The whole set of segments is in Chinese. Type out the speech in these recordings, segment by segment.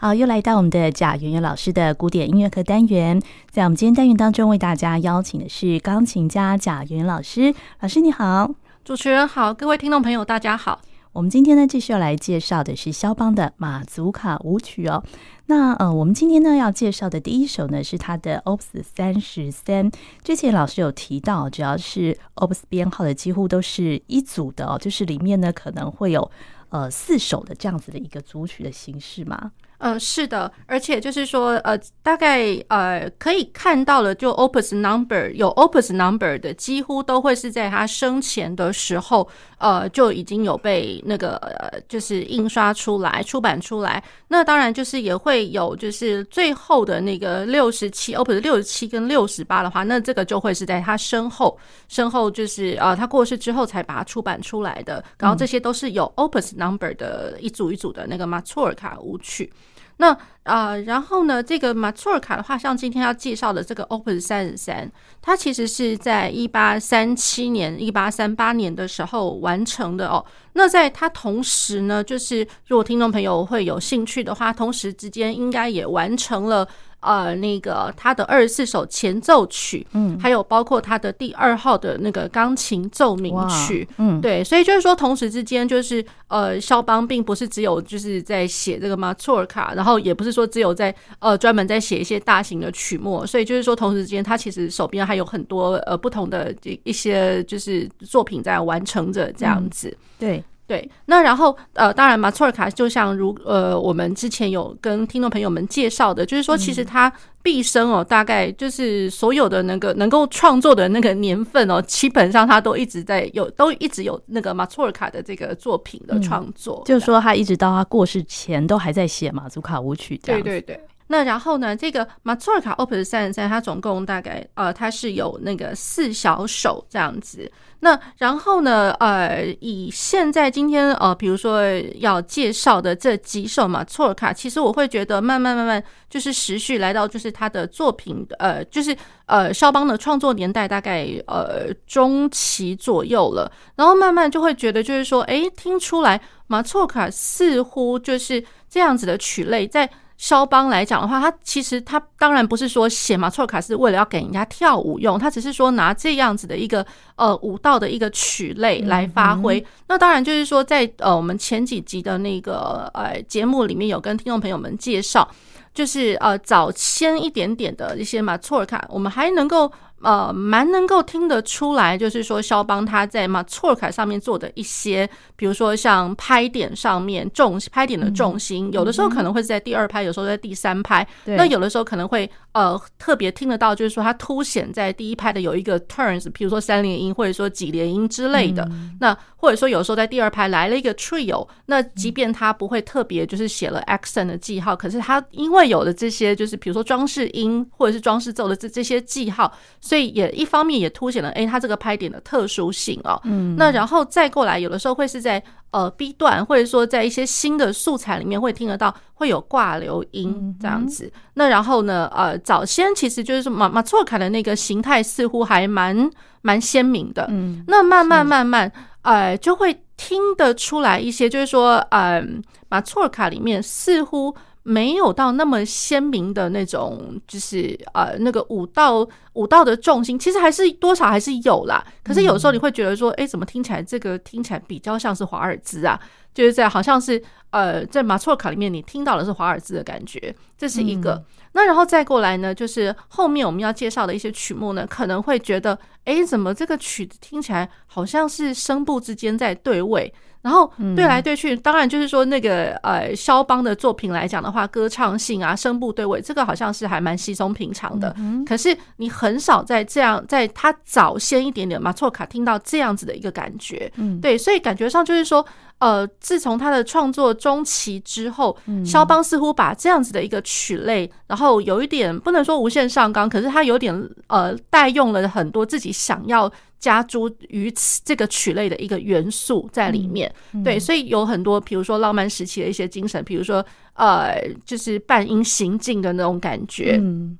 好，又来到我们的贾圆圆老师的古典音乐课单元。在我们今天单元当中，为大家邀请的是钢琴家贾圆圆老师。老师你好，主持人好，各位听众朋友大家好。我们今天呢，继续要来介绍的是肖邦的马祖卡舞曲哦。那呃，我们今天呢要介绍的第一首呢是他的 Opus 三十三。之前老师有提到，只要是 Opus 编号的，几乎都是一组的哦，就是里面呢可能会有呃四首的这样子的一个组曲的形式嘛。呃，是的，而且就是说，呃，大概呃可以看到了，就 Opus Number 有 Opus Number 的，几乎都会是在他生前的时候，呃，就已经有被那个，就是印刷出来、出版出来。那当然就是也会有，就是最后的那个六十七 Opus 六十七跟六十八的话，那这个就会是在他身后，身后就是呃他过世之后才把它出版出来的。然后这些都是有 Opus Number 的一组一组的那个马祖尔卡舞曲。那啊、然后呢，这个马丘尔卡的话，像今天要介绍的这个 Open 三十三，它其实是在一八三七年、一八三八年的时候完成的哦。那在它同时呢，就是如果听众朋友会有兴趣的话，同时之间应该也完成了。呃，那个他的二十四首前奏曲，嗯，还有包括他的第二号的那个钢琴奏鸣曲，嗯，对，所以就是说，同时之间就是呃，肖邦并不是只有就是在写这个马祖尔卡，然后也不是说只有在呃专门在写一些大型的曲目，所以就是说，同时之间他其实手边还有很多呃不同的一些就是作品在完成着这样子，嗯、对。对，那然后呃，当然马祖尔卡就像如呃，我们之前有跟听众朋友们介绍的，就是说其实他毕生哦，大概就是所有的那个能够创作的那个年份哦，基本上他都一直在有，都一直有那个马祖尔卡的这个作品的创作，就是说他一直到他过世前都还在写马祖卡舞曲这样。对对对。那然后呢，这个马祖尔卡 Opus 三十三，它总共大概呃，它是有那个四小首这样子。那然后呢，呃，以现在今天呃，比如说要介绍的这几首马祖尔卡，其实我会觉得慢慢慢慢就是时序来到就是他的作品呃，就是呃，肖邦的创作年代大概呃中期左右了，然后慢慢就会觉得就是说，诶，听出来马祖尔卡似乎就是这样子的曲类在。肖邦来讲的话，他其实他当然不是说写马祖尔卡是为了要给人家跳舞用，他只是说拿这样子的一个呃舞蹈的一个曲类来发挥。那当然就是说在呃我们前几集的那个呃节目里面有跟听众朋友们介绍，就是呃早先一点点的一些马错尔卡，我们还能够。呃，蛮能够听得出来，就是说肖邦他在马祖尔卡上面做的一些，比如说像拍点上面重拍点的重心，有的时候可能会是在第二拍，有时候在第三拍。那有的时候可能会呃特别听得到，就是说它凸显在第一拍的有一个 turns，比如说三连音或者说几连音之类的。那或者说有时候在第二拍来了一个 trio，那即便他不会特别就是写了 accent 的记号，可是他因为有了这些就是比如说装饰音或者是装饰奏的这这些记号。所以也一方面也凸显了，哎，它这个拍点的特殊性哦。嗯，那然后再过来，有的时候会是在呃 B 段，或者说在一些新的素材里面会听得到会有挂流音这样子。那然后呢，呃，早先其实就是马马错卡的那个形态似乎还蛮蛮鲜明的。嗯，那慢慢慢慢，呃，就会听得出来一些，就是说，嗯，马错尔卡里面似乎。没有到那么鲜明的那种，就是呃那个舞蹈舞蹈的重心，其实还是多少还是有啦。可是有时候你会觉得说，哎，怎么听起来这个听起来比较像是华尔兹啊？就是在好像是呃在马错卡里面你听到的是华尔兹的感觉，这是一个。那然后再过来呢，就是后面我们要介绍的一些曲目呢，可能会觉得，哎，怎么这个曲子听起来好像是声部之间在对位？然后对来对去，当然就是说那个呃，肖邦的作品来讲的话，歌唱性啊，声部对位，这个好像是还蛮稀松平常的。可是你很少在这样，在他早先一点点马错卡听到这样子的一个感觉，嗯对，所以感觉上就是说，呃，自从他的创作中期之后，肖邦似乎把这样子的一个曲类，然后有一点不能说无限上纲，可是他有点呃，带用了很多自己想要。加诸于此这个曲类的一个元素在里面，嗯嗯、对，所以有很多，比如说浪漫时期的一些精神，比如说呃，就是半音行进的那种感觉，嗯，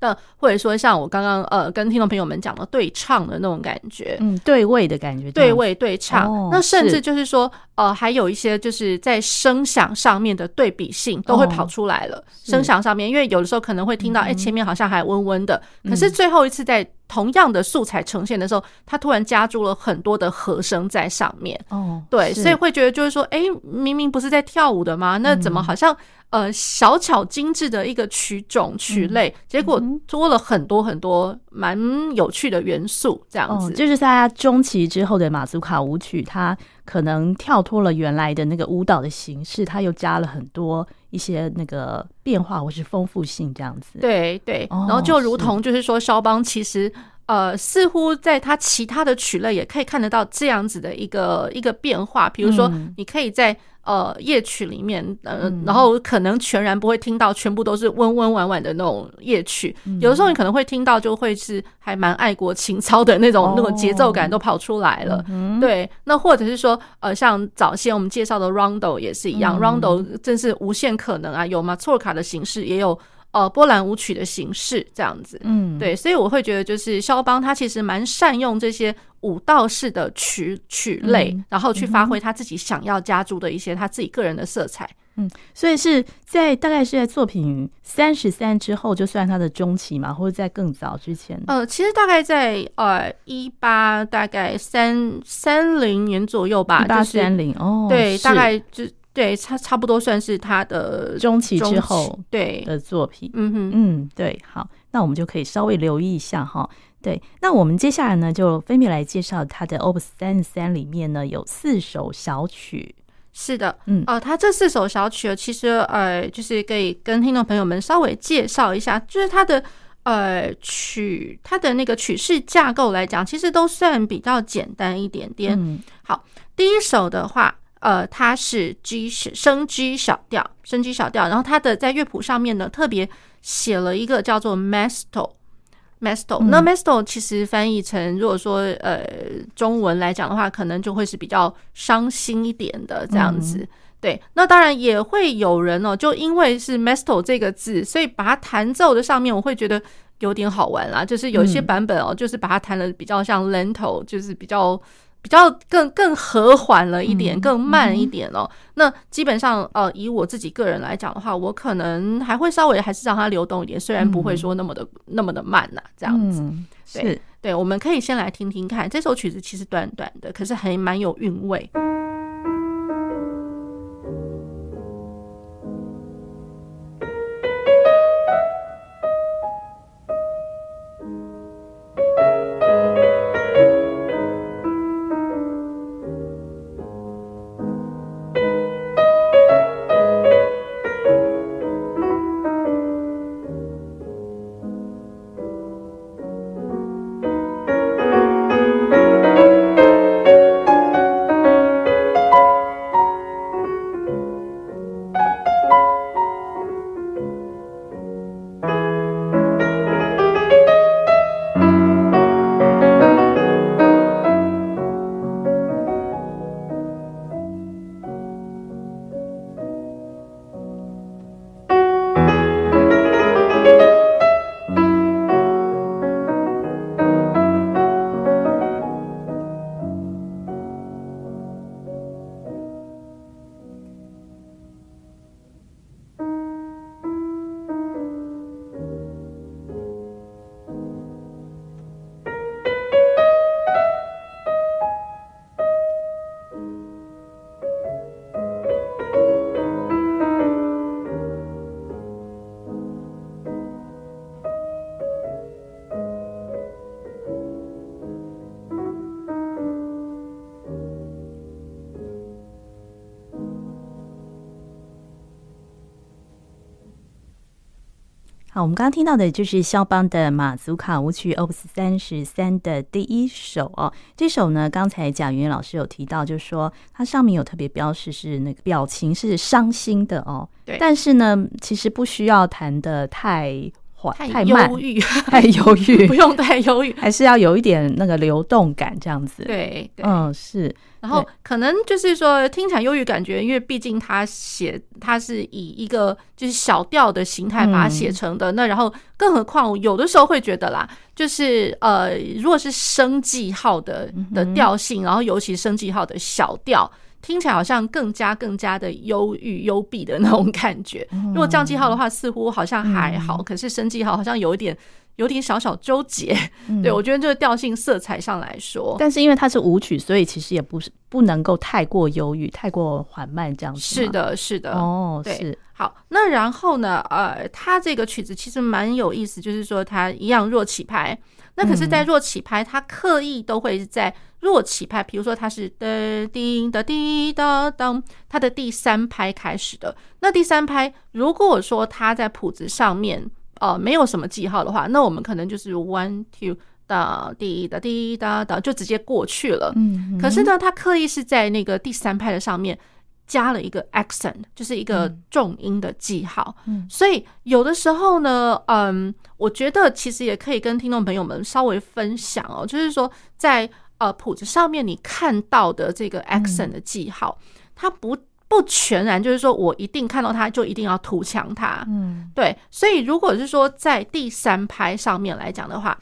那或者说像我刚刚呃跟听众朋友们讲的对唱的那种感觉，嗯，对位的感觉，对位对唱。哦、那甚至就是说，是呃，还有一些就是在声响上面的对比性都会跑出来了。哦、声响上面，因为有的时候可能会听到，哎、嗯，前面好像还温温的，可是最后一次在同样的素材呈现的时候，它突然加注了很多的和声在上面。哦，对，所以会觉得就是说，哎，明明不是在跳舞的吗？那怎么好像？呃，小巧精致的一个曲种曲类，结果多了很多很多蛮有趣的元素，这样子。哦，就是在它中期之后的马祖卡舞曲，它可能跳脱了原来的那个舞蹈的形式，它又加了很多一些那个变化或是丰富性，这样子。对对，然后就如同就是说，肖邦其实。呃，似乎在他其他的曲类也可以看得到这样子的一个一个变化，比如说，你可以在呃夜曲里面，呃，然后可能全然不会听到全部都是温温婉婉的那种夜曲，有的时候你可能会听到就会是还蛮爱国情操的那种那种节奏感都跑出来了。对，那或者是说，呃，像早先我们介绍的 Rondo 也是一样，Rondo 真是无限可能啊，有马错卡的形式，也有。呃，波兰舞曲的形式这样子，嗯，对，所以我会觉得，就是肖邦他其实蛮善用这些舞蹈式的曲曲类，嗯、然后去发挥他自己想要加注的一些他自己个人的色彩，嗯，所以是在大概是在作品三十三之后就算他的中期嘛，或者在更早之前？呃，其实大概在呃一八大概三三零年左右吧，一八三零哦，对，大概就。对，差差不多算是他的中期之后对的作品。嗯哼，嗯，对，好，那我们就可以稍微留意一下哈。对，那我们接下来呢，就分别来介绍他的 Opus 三十三里面呢有四首小曲。是的，嗯，呃，他这四首小曲其实呃，就是可以跟听众朋友们稍微介绍一下，就是他的呃曲，他的那个曲式架构来讲，其实都算比较简单一点点。嗯，好，第一首的话。呃，它是 G 升 G 小调，升 G 小调，然后它的在乐谱上面呢，特别写了一个叫做 Mesto，Mesto。那 Mesto 其实翻译成如果说呃中文来讲的话，可能就会是比较伤心一点的这样子。对，那当然也会有人哦，就因为是 Mesto 这个字，所以把它弹奏的上面，我会觉得有点好玩啦。就是有一些版本哦，就是把它弹的比较像 Lento，就是比较。比较更更和缓了一点，更慢一点哦。那基本上，呃，以我自己个人来讲的话，我可能还会稍微还是让它流动一点，虽然不会说那么的那么的慢呐，这样子。对对，我们可以先来听听看，这首曲子其实短短的，可是还蛮有韵味。好，我们刚刚听到的就是肖邦的马祖卡舞曲 Opus 三十三的第一首哦。这首呢，刚才贾云老师有提到，就是说它上面有特别标示是那个表情是伤心的哦。对。但是呢，其实不需要弹的太缓 太忧郁，太忧郁，不用太忧郁，还是要有一点那个流动感这样子。对，对嗯，是。然后可能就是说听起来忧郁感觉，因为毕竟他写他是以一个就是小调的形态把它写成的。嗯、那然后更何况有的时候会觉得啦，就是呃，如果是升记号的的调性，然后尤其升记号的小调，听起来好像更加更加的忧郁幽闭的那种感觉。如果降记号的话，似乎好像还好，可是升记号好像有一点。有点小小纠结，嗯、对，我觉得这个调性色彩上来说，但是因为它是舞曲，所以其实也不是不能够太过忧郁、太过缓慢这样子。是的，是的，哦，对是。好，那然后呢？呃，它这个曲子其实蛮有意思，就是说它一样弱起拍，那可是，在弱起拍，它刻意都会在弱起拍，比如说它是的叮的滴答当，它的第三拍开始的。那第三拍，如果说它在谱子上面。呃，没有什么记号的话，那我们可能就是 one two 哒滴哒滴哒哒，就直接过去了。嗯，可是呢，他刻意是在那个第三拍的上面加了一个 accent，就是一个重音的记号。嗯，所以有的时候呢，嗯，我觉得其实也可以跟听众朋友们稍微分享哦，就是说在呃谱子上面你看到的这个 accent 的记号，它不。不全然就是说我一定看到它就一定要图强它，嗯，对，所以如果是说在第三拍上面来讲的话，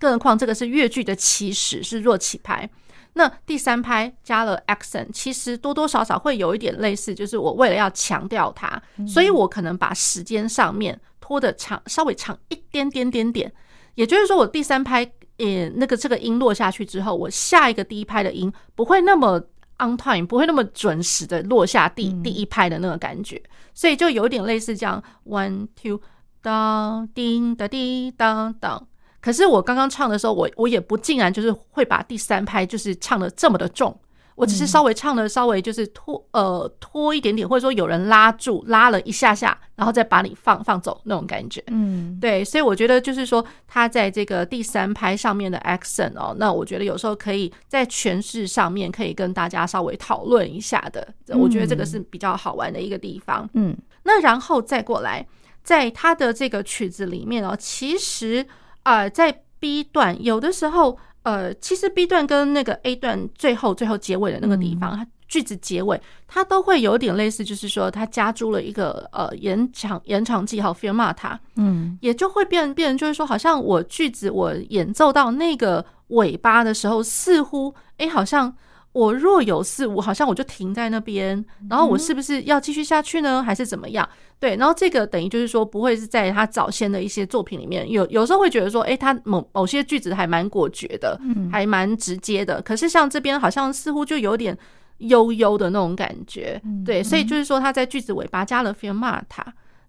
更何况这个是越剧的起始是弱起拍，那第三拍加了 accent，其实多多少少会有一点类似，就是我为了要强调它，所以我可能把时间上面拖的长，稍微长一点点点点，也就是说我第三拍，呃，那个这个音落下去之后，我下一个第一拍的音不会那么。On time 不会那么准时的落下第第一拍的那个感觉，所以就有点类似这样 one two 当叮哒滴当当。可是我刚刚唱的时候，我我也不竟然就是会把第三拍就是唱的这么的重。我只是稍微唱的稍微就是拖呃拖一点点，或者说有人拉住拉了一下下，然后再把你放放走那种感觉。嗯，对，所以我觉得就是说他在这个第三拍上面的 accent 哦，那我觉得有时候可以在诠释上面可以跟大家稍微讨论一下的。我觉得这个是比较好玩的一个地方。嗯，那然后再过来，在他的这个曲子里面哦，其实呃在 B 段有的时候。呃，其实 B 段跟那个 A 段最后最后结尾的那个地方，它句子结尾它都会有点类似，就是说它加注了一个呃延长延长记号 fermata，嗯，也就会变变成就是说，好像我句子我演奏到那个尾巴的时候，似乎哎好像。我若有似无，好像我就停在那边，然后我是不是要继续下去呢？还是怎么样？对，然后这个等于就是说，不会是在他早先的一些作品里面，有有时候会觉得说，诶，他某某些句子还蛮果决的，还蛮直接的。可是像这边好像似乎就有点悠悠的那种感觉，对，所以就是说他在句子尾巴加了 fermata，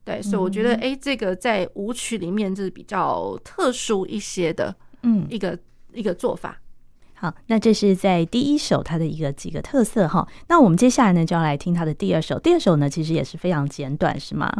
对，所以我觉得，诶，这个在舞曲里面就是比较特殊一些的，嗯，一个一个做法。好，那这是在第一首它的一个几个特色哈。那我们接下来呢，就要来听它的第二首。第二首呢，其实也是非常简短，是吗？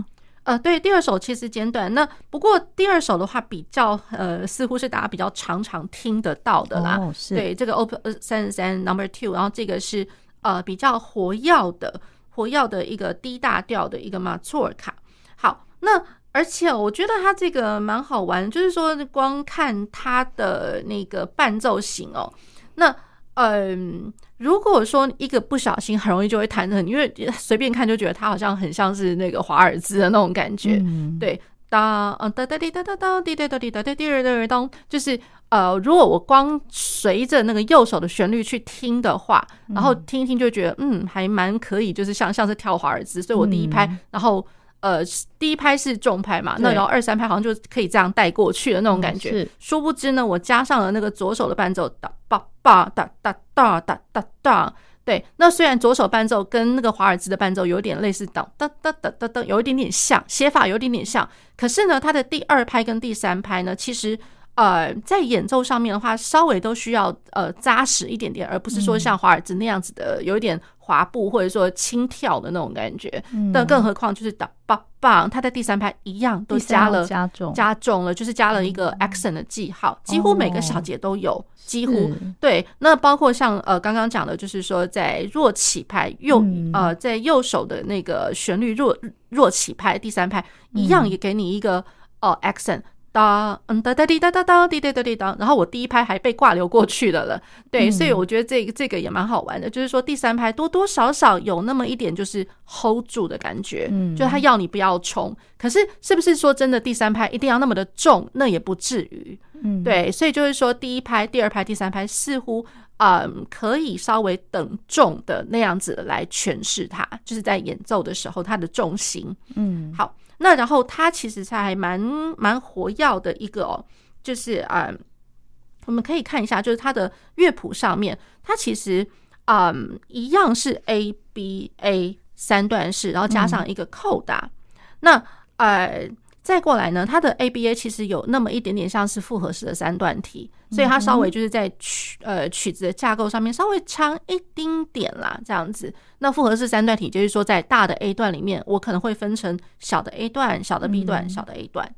呃，对，第二首其实简短。那不过第二首的话，比较呃，似乎是大家比较常常听得到的啦。哦，是。对，这个 Opus 三十三 Number Two，然后这个是呃比较活跃的、活跃的一个低大调的一个马祖尔卡。好，那。而且我觉得它这个蛮好玩，就是说光看它的那个伴奏型哦，那嗯，如果说一个不小心，很容易就会弹得很，因为随便看就觉得它好像很像是那个华尔兹的那种感觉，嗯、对，哒嗯哒哒滴哒哒哒滴哒哒滴哒哒滴哒哒当，就是呃，如果我光随着那个右手的旋律去听的话，然后听一听就觉得嗯，还蛮可以，就是像像是跳华尔兹，所以我第一拍，然后。呃，第一拍是重拍嘛，那然后二三拍好像就可以这样带过去的那种感觉。是，殊不知呢，我加上了那个左手的伴奏，哒吧哒哒哒哒哒哒哒。对，那虽然左手伴奏跟那个华尔兹的伴奏有点类似，哒哒哒哒哒哒，有一点点像，写法有一点点像。可是呢，它的第二拍跟第三拍呢，其实呃，在演奏上面的话，稍微都需要呃扎实一点点，而不是说像华尔兹那样子的有一点。滑步或者说轻跳的那种感觉，但更何况就是打棒棒，他在第三拍一样都加了加重加重了，就是加了一个 accent 的记号，几乎每个小节都有，几乎对。那包括像呃刚刚讲的，就是说在弱起拍右呃在右手的那个旋律弱弱起拍第三拍一样也给你一个哦 accent。哒，嗯哒哒滴哒哒哒滴滴哒滴哒，然后我第一拍还被挂流过去的了，对，所以我觉得这个这个也蛮好玩的，就是说第三拍多多少少有那么一点就是 hold 住的感觉，嗯，就他要你不要冲，可是是不是说真的第三拍一定要那么的重？那也不至于，嗯，对，所以就是说第一拍、第二拍、第三拍似乎嗯可以稍微等重的那样子来诠释它，就是在演奏的时候它的重心，嗯，好。那然后它其实还蛮蛮活跃的一个哦，就是嗯，我们可以看一下，就是它的乐谱上面，它其实嗯一样是 A B A 三段式，然后加上一个扣打。嗯、那呃再过来呢，它的 A B A 其实有那么一点点像是复合式的三段体，所以它稍微就是在曲呃曲子的架构上面稍微长一丁点啦，这样子。那复合式三段体就是说，在大的 A 段里面，我可能会分成小的 A 段、小的 B 段、小的 A 段，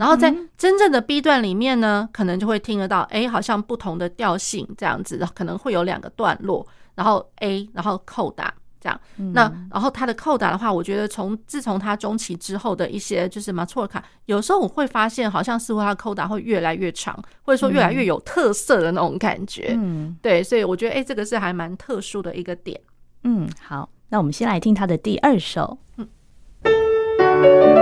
然后在真正的 B 段里面呢，可能就会听得到，哎，好像不同的调性这样子，可能会有两个段落，然后 A，然后扣打这样。那然后它的扣打的话，我觉得从自从它中期之后的一些就是马错尔卡，有时候我会发现，好像似乎它的扣打会越来越长，或者说越来越有特色的那种感觉。嗯，对，所以我觉得，哎，这个是还蛮特殊的一个点。嗯，好，那我们先来听他的第二首。嗯。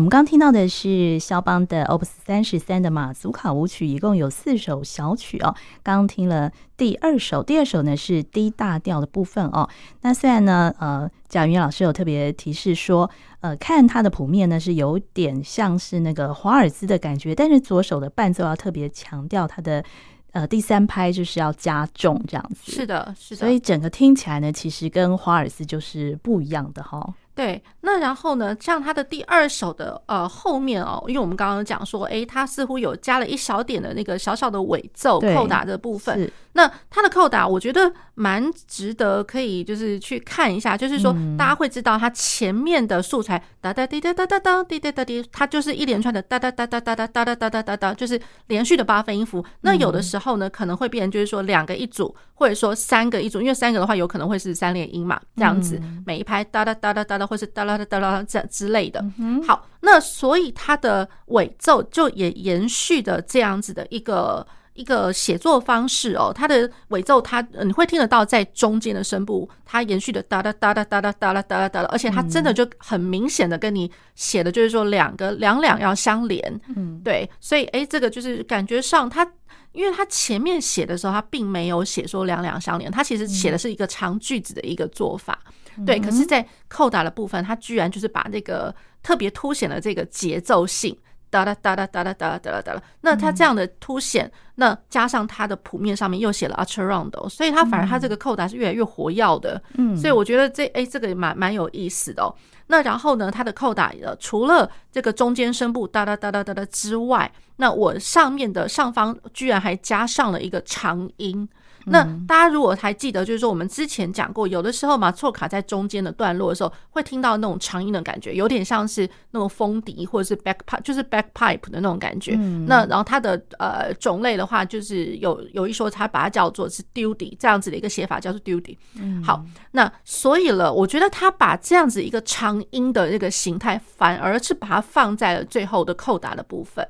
我们刚听到的是肖邦的 Opus 三十三的马祖卡舞曲，一共有四首小曲哦。刚听了第二首，第二首呢是低大调的部分哦。那虽然呢，呃，贾云老师有特别提示说，呃，看它的谱面呢是有点像是那个华尔兹的感觉，但是左手的伴奏要特别强调它的呃第三拍就是要加重这样子。是的，是的。所以整个听起来呢，其实跟华尔兹就是不一样的哈、哦。对，那然后呢，像他的第二首的呃后面哦，因为我们刚刚讲说，哎，他似乎有加了一小点的那个小小的尾奏扣打的部分。那他的扣打，我觉得蛮值得可以就是去看一下，就是说大家会知道他前面的素材哒哒滴哒哒哒哒滴哒哒滴，它就是一连串的哒哒哒哒哒哒哒哒哒哒哒哒，就是连续的八分音符。那有的时候呢，可能会变成就是说两个一组，或者说三个一组，因为三个的话有可能会是三连音嘛，这样子每一拍哒哒哒哒哒哒，或是哒啦哒啦这之类的。好，那所以它的尾奏就也延续的这样子的一个。一个写作方式哦，它的尾奏它你会听得到在中间的声部，它延续的哒哒哒哒哒哒哒哒哒哒，而且它真的就很明显的跟你写的就是说两个两两要相连，嗯，对，所以哎，这个就是感觉上它，因为它前面写的时候它并没有写说两两相连，它其实写的是一个长句子的一个做法，对，可是，在扣打的部分，它居然就是把那个特别凸显了这个节奏性。哒哒哒哒哒哒哒哒哒哒，那它这样的凸显，那加上它的谱面上面又写了 Accelerando，所以它反而它这个扣打是越来越活跃的。嗯，所以我觉得这哎，这个也蛮蛮有意思的哦。那然后呢，它的扣打除了这个中间声部哒哒哒哒哒哒之外，那我上面的上方居然还加上了一个长音。那大家如果还记得，就是说我们之前讲过，有的时候马错卡在中间的段落的时候，会听到那种长音的感觉，有点像是那种风笛或者是 back pipe，就是 back pipe 的那种感觉。那然后它的呃种类的话，就是有有一说它把它叫做是 duty 这样子的一个写法，叫做 duty。好，那所以了，我觉得他把这样子一个长音的这个形态，反而是把它放在了最后的扣打的部分。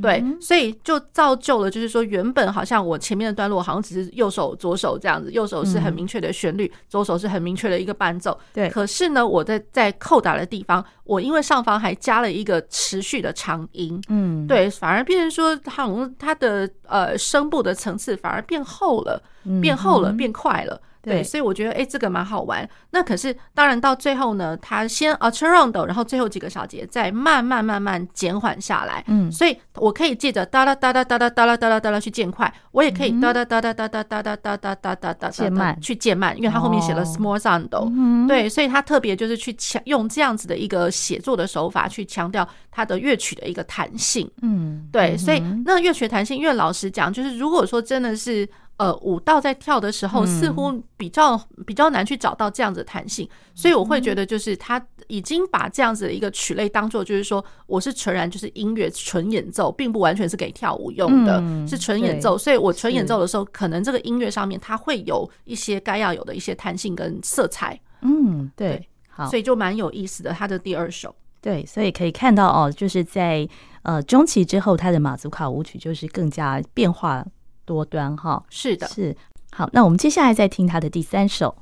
对，所以就造就了，就是说，原本好像我前面的段落好像只是右手、左手这样子，右手是很明确的旋律，左手是很明确的一个伴奏。对，可是呢，我在在扣打的地方，我因为上方还加了一个持续的长音，嗯，对，反而变成说，好像它的呃声部的层次反而变厚了，变厚了，变快了。对，所以我觉得哎、欸，这个蛮好玩。那可是当然到最后呢，他先 Accelerando，然后最后几个小节再慢慢慢慢减缓下来。嗯，所以我可以借着哒哒哒哒哒哒哒哒哒哒哒去渐快，我也可以哒哒哒哒哒哒哒哒哒哒哒哒哒渐慢去渐慢，因为他后面写了 smorzando。对，所以他特别就是去强用这样子的一个写作的手法去强调他的乐曲的一个弹性。嗯，对，所以那乐曲弹性，因为老实讲，就是如果说真的是。呃，舞蹈在跳的时候，似乎比较比较难去找到这样子的弹性，所以我会觉得，就是他已经把这样子的一个曲类当做，就是说，我是纯然就是音乐纯演奏，并不完全是给跳舞用的，是纯演奏。所以我纯演奏的时候，可能这个音乐上面它会有一些该要有的一些弹性跟色彩。嗯，对，好，所以就蛮有意思的。他的第二首，对，所以可以看到哦，就是在呃中期之后，他的马祖卡舞曲就是更加变化。多端哈，是的，是好。那我们接下来再听他的第三首。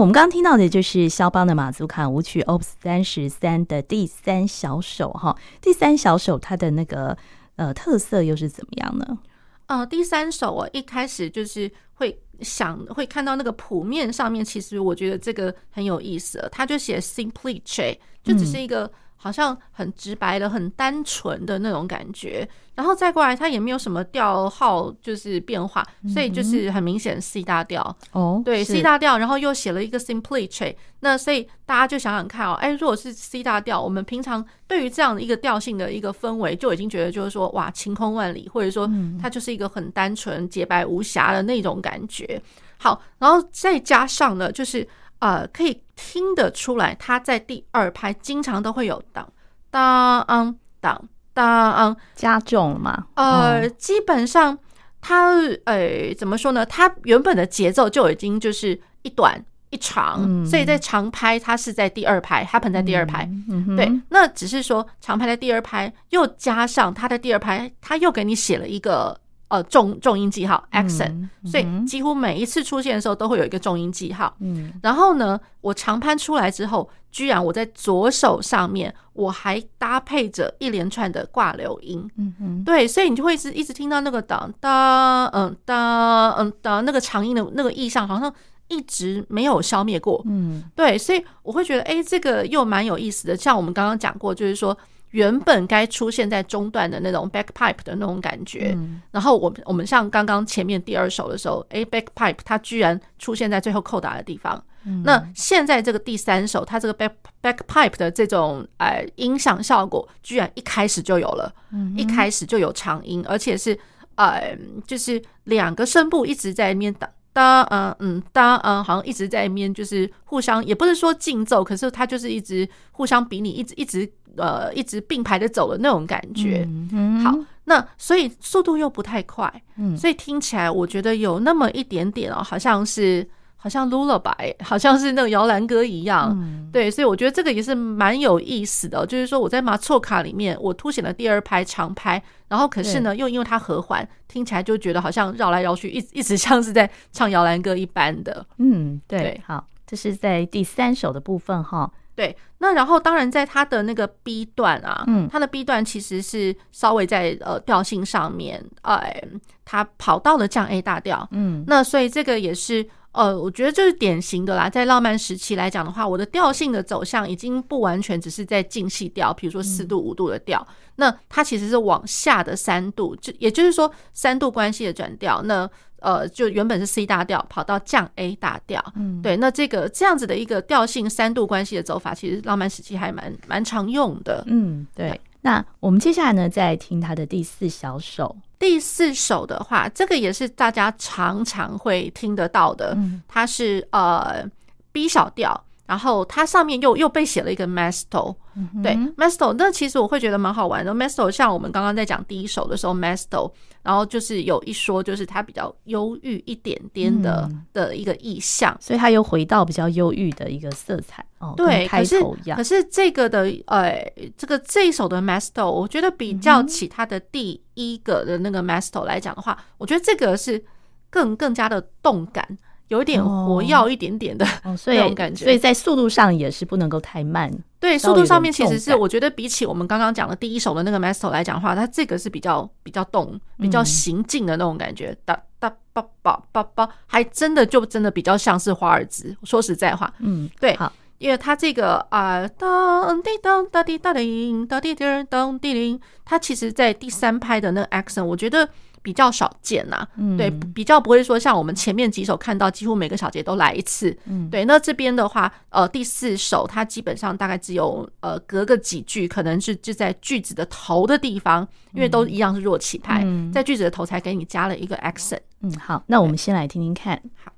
我们刚刚听到的就是肖邦的马祖卡舞曲 Op. 三十三的第三小首哈，第三小首它的那个呃特色又是怎么样呢？呃，第三首我一开始就是会想会看到那个谱面上面，其实我觉得这个很有意思，它就写 simply tre，就只是一个。好像很直白的、很单纯的那种感觉，然后再过来，它也没有什么调号，就是变化，所以就是很明显 C 大调。哦，对 C 大调，然后又写了一个 Simplice，那所以大家就想想看哦，哎，如果是 C 大调，我们平常对于这样的一个调性的一个氛围，就已经觉得就是说哇，晴空万里，或者说它就是一个很单纯、洁白无瑕的那种感觉。好，然后再加上呢，就是。呃，可以听得出来，他在第二拍经常都会有当当当当加重嘛。呃，基本上他呃怎么说呢？他原本的节奏就已经就是一短一长，嗯、所以在长拍他是在第二拍，他喷在第二拍。嗯嗯、对，那只是说长拍在第二拍，又加上他的第二拍，他又给你写了一个。呃，重重音记号 accent，、所以几乎每一次出现的时候都会有一个重音记号。嗯，然后呢，我长拍出来之后，居然我在左手上面我还搭配着一连串的挂留音。嗯嗯，对，所以你就会一直一直听到那个当当嗯当嗯当那个长音的那个意象，好像一直没有消灭过。嗯，对，所以我会觉得，哎，这个又蛮有意思的。像我们刚刚讲过，就是说。原本该出现在中段的那种 backpipe 的那种感觉，嗯、然后我们我们像刚刚前面第二首的时候，诶 backpipe 它居然出现在最后扣打的地方。嗯、那现在这个第三首，它这个 back backpipe 的这种呃音响效果，居然一开始就有了，嗯、一开始就有长音，而且是呃就是两个声部一直在那边打。哒嗯嗯哒嗯，好像一直在那边，就是互相也不是说竞奏，可是他就是一直互相比拟，一直一直呃一直并排的走的那种感觉。好，那所以速度又不太快，嗯，所以听起来我觉得有那么一点点哦，好像是。好像 lullaby，好像是那个摇篮歌一样，嗯、对，所以我觉得这个也是蛮有意思的。就是说我在马错卡里面，我凸显了第二拍长拍，然后可是呢，又因为它和缓，听起来就觉得好像绕来绕去，一一直像是在唱摇篮歌一般的。嗯，对，对好，这是在第三首的部分哈。对，那然后当然在它的那个 B 段啊，嗯，它的 B 段其实是稍微在呃调性上面，哎，它跑到了降 A 大调，嗯，那所以这个也是。呃，我觉得就是典型的啦，在浪漫时期来讲的话，我的调性的走向已经不完全只是在进细调，比如说四度、五度的调，嗯、那它其实是往下的三度，就也就是说三度关系的转调。那呃，就原本是 C 大调跑到降 A 大调，嗯，对，那这个这样子的一个调性三度关系的走法，其实浪漫时期还蛮蛮常用的，嗯，对。对那我们接下来呢，再听他的第四小首。第四首的话，这个也是大家常常会听得到的，它是呃 B 小调。然后它上面又又被写了一个 Masto，对 Masto，那其实我会觉得蛮好玩的。Masto 像我们刚刚在讲第一首的时候，Masto，然后就是有一说就是它比较忧郁一点点的、嗯、的一个意象，所以它又回到比较忧郁的一个色彩哦。对，开头一样。可是可是这个的呃，这个这一首的 Masto，我觉得比较起它的第一个的那个 Masto 来讲的话，我觉得这个是更更加的动感。有一点活跃一点点的 那种感觉，所以在速度上也是不能够太慢。对，速度上面其实是我觉得比起我们刚刚讲的第一首的那个 Mesto 来讲的话，它这个是比较比较动、比较行进的那种感觉。哒哒叭叭叭叭，还真的就真的比较像是华尔兹。说实在话，嗯，对，好，因为它这个啊当滴当哒滴哒铃哒滴滴当滴铃，它其实在第三拍的那个 action，我觉得。比较少见呐、啊，嗯、对，比较不会说像我们前面几首看到，几乎每个小节都来一次，嗯、对。那这边的话，呃，第四首它基本上大概只有呃隔个几句，可能是就在句子的头的地方，因为都一样是弱起拍，嗯、在句子的头才给你加了一个 accent。嗯，好，那我们先来听听看，好。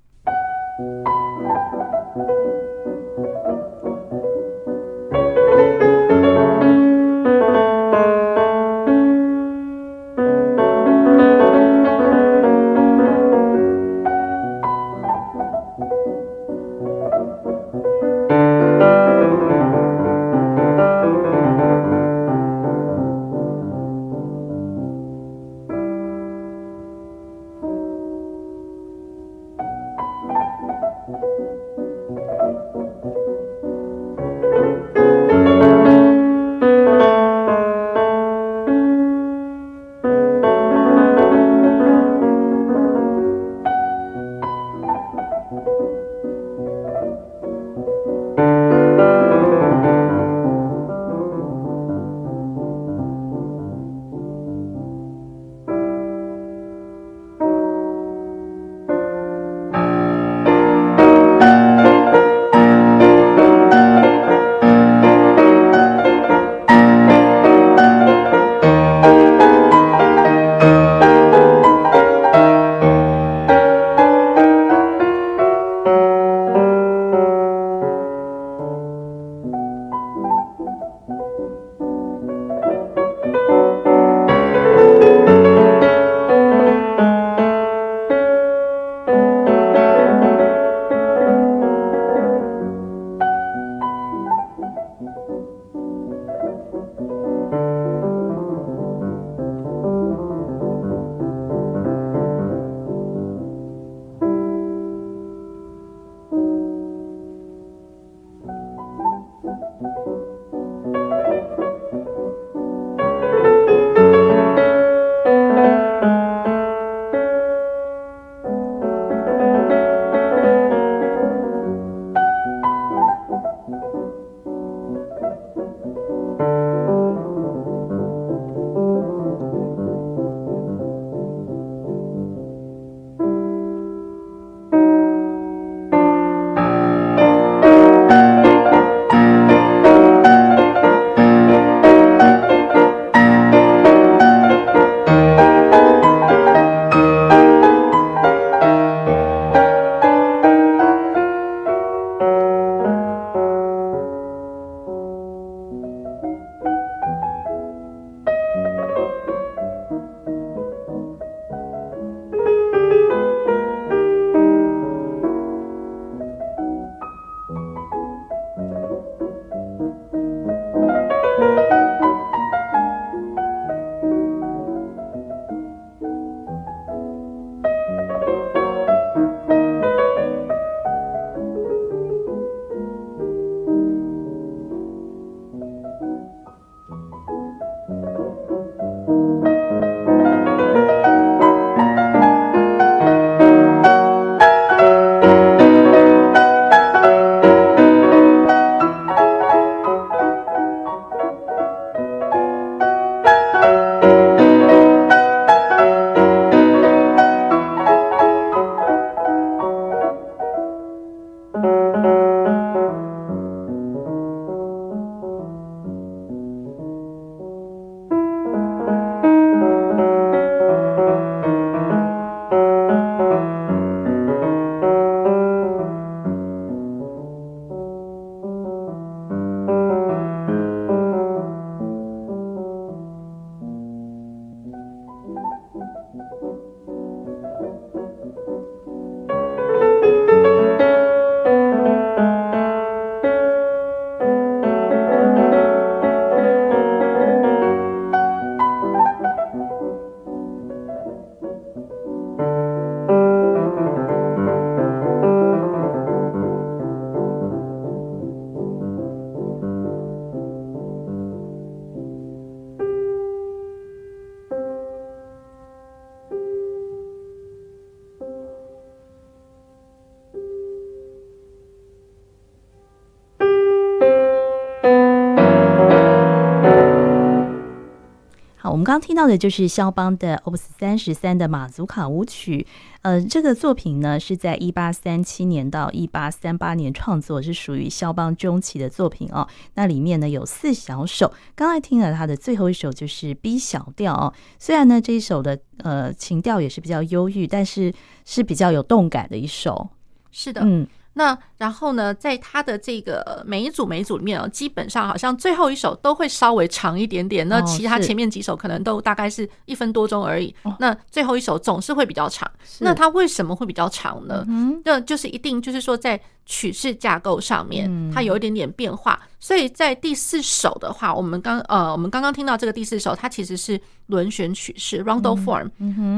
们刚刚听到的就是肖邦的 Opus 三十三的马祖卡舞曲。呃，这个作品呢是在一八三七年到一八三八年创作，是属于肖邦中期的作品哦。那里面呢有四小首，刚才听了他的最后一首就是 B 小调哦。虽然呢这一首的呃情调也是比较忧郁，但是是比较有动感的一首。是的，嗯。那然后呢，在他的这个每一组每一组里面哦，基本上好像最后一首都会稍微长一点点。那其他前面几首可能都大概是一分多钟而已。那最后一首总是会比较长。那它为什么会比较长呢？那就是一定就是说在曲式架构上面它有一点点变化。所以在第四首的话，我们刚呃我们刚刚听到这个第四首，它其实是轮旋曲式 （rondo form）。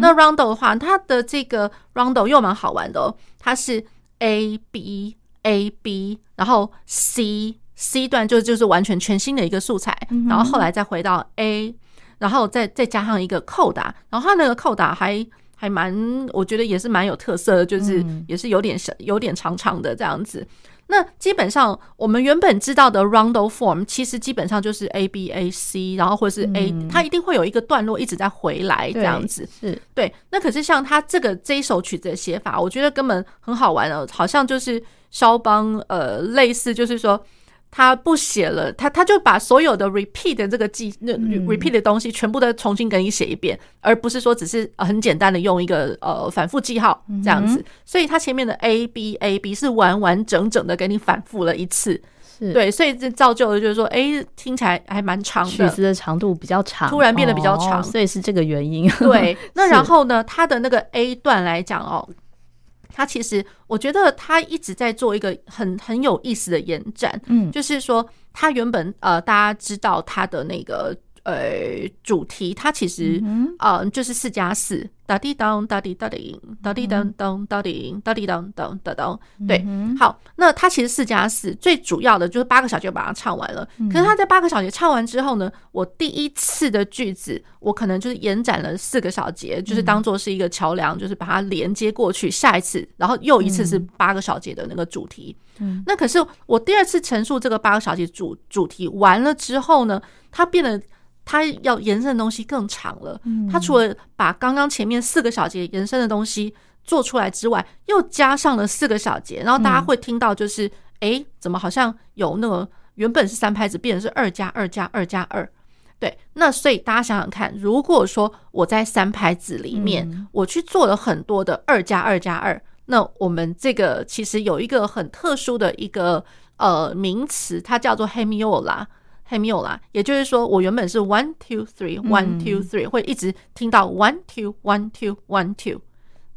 那 rondo 的话，它的这个 rondo 又蛮好玩的哦，它是。A B A B，然后 C C 段就就是完全全新的一个素材，然后后来再回到 A，然后再再加上一个扣打，然后它那个扣打还还蛮，我觉得也是蛮有特色的，就是也是有点小有点长长的这样子。那基本上，我们原本知道的 rondo form 其实基本上就是 A B A C，然后或者是 A，它一定会有一个段落一直在回来这样子。是对。那可是像它这个这一首曲子的写法，我觉得根本很好玩哦，好像就是肖邦呃类似就是说。他不写了，他他就把所有的 repeat 的这个记那 repeat 的东西全部都重新给你写一遍，而不是说只是很简单的用一个呃反复记号这样子。所以他前面的 A B A B 是完完整整的给你反复了一次，对，所以这造就的就是说，哎，听起来还蛮长的，曲子的长度比较长，突然变得比较长，所以是这个原因。对，那然后呢，他的那个 A 段来讲哦。他其实，我觉得他一直在做一个很很有意思的延展，嗯，就是说，他原本呃，大家知道他的那个。呃，主题它其实嗯、呃，就是四加四，哒滴当，哒滴哒滴，哒滴当当，哒滴哒滴当当哒当，对，好，那它其实四加四，最主要的就是八个小节把它唱完了。可是他在八个小节唱完之后呢，我第一次的句子，我可能就是延展了四个小节，就是当做是一个桥梁，就是把它连接过去，下一次，然后又一次是八个小节的那个主题。嗯那可是我第二次陈述这个八个小节主主题完了之后呢，它变得。它要延伸的东西更长了。它除了把刚刚前面四个小节延伸的东西做出来之外，又加上了四个小节，然后大家会听到就是，哎，怎么好像有那个原本是三拍子，变成是二加二加二加二？对，那所以大家想想看，如果说我在三拍子里面，我去做了很多的二加二加二，那我们这个其实有一个很特殊的一个呃名词，它叫做 hemiola。Hemiola，也就是说，我原本是 one two three one two three，会一直听到 one two one two one two，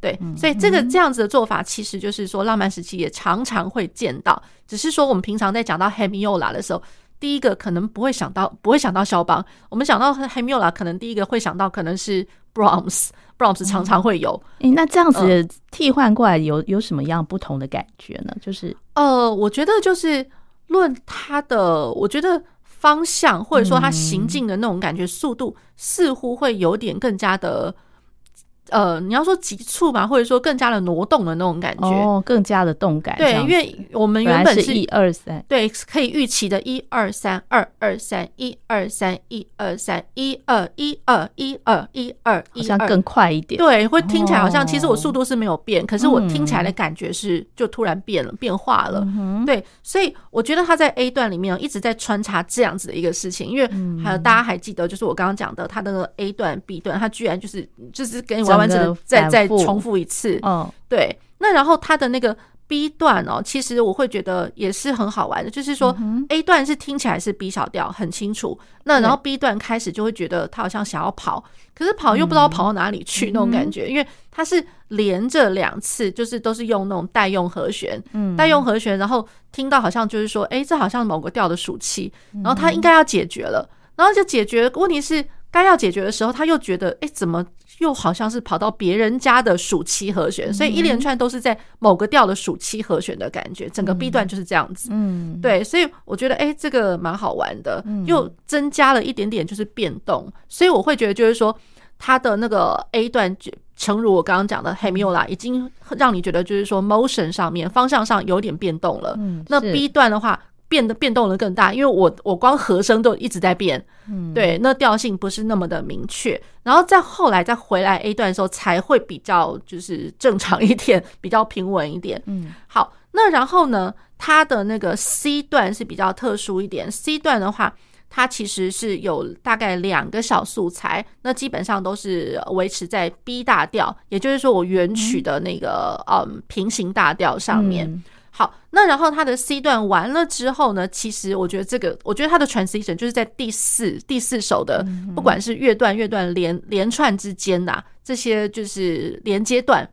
对，所以这个这样子的做法，其实就是说，浪漫时期也常常会见到，只是说我们平常在讲到 Hemiola 的时候，第一个可能不会想到，不会想到肖邦，我们想到 Hemiola，可能第一个会想到可能是 Brahms，Brahms 常常会有。诶，那这样子替换过来有有什么样不同的感觉呢？就是呃，我觉得就是论他的，我觉得。方向或者说他行进的那种感觉，速度似乎会有点更加的。呃，你要说急促嘛，或者说更加的挪动的那种感觉，哦，更加的动感。对，因为我们原本是一二三，对，可以预期的一二三二二三一二三一二三一二一二一二一二，好像更快一点。对，会听起来好像其实我速度是没有变，可是我听起来的感觉是就突然变了，变化了。对，所以我觉得他在 A 段里面一直在穿插这样子的一个事情，因为还有大家还记得，就是我刚刚讲的他的 A 段 B 段，他居然就是就是跟我。完整的再再重复一次，嗯，对。那然后它的那个 B 段哦，其实我会觉得也是很好玩的，就是说 A 段是听起来是 B 小调很清楚，那然后 B 段开始就会觉得他好像想要跑，可是跑又不知道跑到哪里去那种感觉，因为它是连着两次，就是都是用那种代用和弦，嗯，代用和弦，然后听到好像就是说，哎，这好像某个调的属气，然后他应该要解决了，然后就解决，问题是该要解决的时候，他又觉得，哎，怎么？又好像是跑到别人家的属七和弦，所以一连串都是在某个调的属七和弦的感觉，整个 B 段就是这样子。嗯，对，所以我觉得哎，这个蛮好玩的，又增加了一点点就是变动，所以我会觉得就是说，它的那个 A 段就诚如我刚刚讲的 Hemiola，已经让你觉得就是说 motion 上面方向上有点变动了。那 B 段的话。变得变动的更大，因为我我光和声都一直在变，嗯，对，那调性不是那么的明确，然后再后来再回来 A 段的时候才会比较就是正常一点，比较平稳一点，嗯，好，那然后呢，它的那个 C 段是比较特殊一点，C 段的话，它其实是有大概两个小素材，那基本上都是维持在 B 大调，也就是说我原曲的那个嗯，嗯平行大调上面。嗯好，那然后它的 C 段完了之后呢，其实我觉得这个，我觉得它的 transition 就是在第四第四首的，不管是乐段乐段连连串之间呐、啊，这些就是连接段，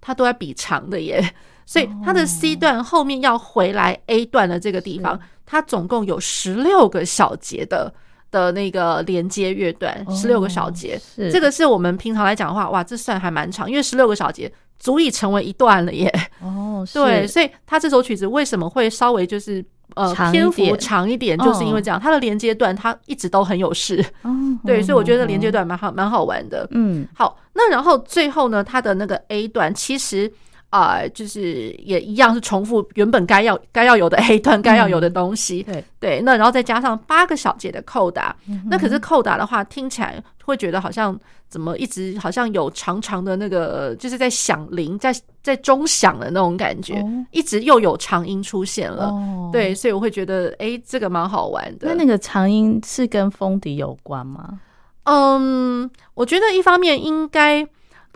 它都在比长的耶。所以它的 C 段后面要回来 A 段的这个地方，它总共有十六个小节的的那个连接乐段，十六个小节，这个是我们平常来讲的话，哇，这算还蛮长，因为十六个小节。足以成为一段了耶！哦，对，所以他这首曲子为什么会稍微就是呃篇幅长一点，就是因为这样，它的连接段它一直都很有事。哦，对，所以我觉得连接段蛮好，蛮好玩的。嗯，好，那然后最后呢，它的那个 A 段其实啊，就是也一样是重复原本该要该要有的 A 段该要有的东西。对对，那然后再加上八个小节的扣打，那可是扣打的话听起来会觉得好像。怎么一直好像有长长的那个，就是在响铃，在在钟响的那种感觉，哦、一直又有长音出现了，哦、对，所以我会觉得，哎、欸，这个蛮好玩的。那那个长音是跟风笛有关吗？嗯，我觉得一方面应该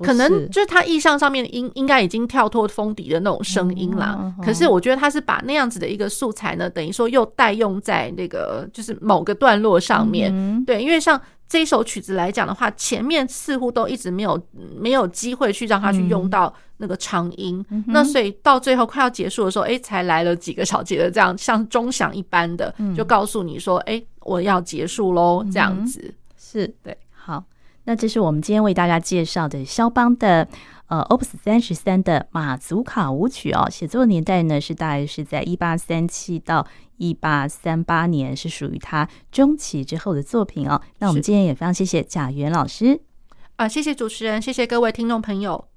可能就是他意象上面应应该已经跳脱封底的那种声音啦。嗯、可是我觉得他是把那样子的一个素材呢，等于说又代用在那个就是某个段落上面，嗯、对，因为像。这一首曲子来讲的话，前面似乎都一直没有没有机会去让他去用到那个长音，嗯、那所以到最后快要结束的时候，哎，才来了几个小节的这样像钟响一般的，就告诉你说，哎，我要结束喽，这样子。是。对，好，那这是我们今天为大家介绍的肖邦的。呃，Opus 三十三的马祖卡舞曲哦，写作年代呢是大概是在一八三七到一八三八年，是属于他中期之后的作品哦。那我们今天也非常谢谢贾元老师啊，谢谢主持人，谢谢各位听众朋友。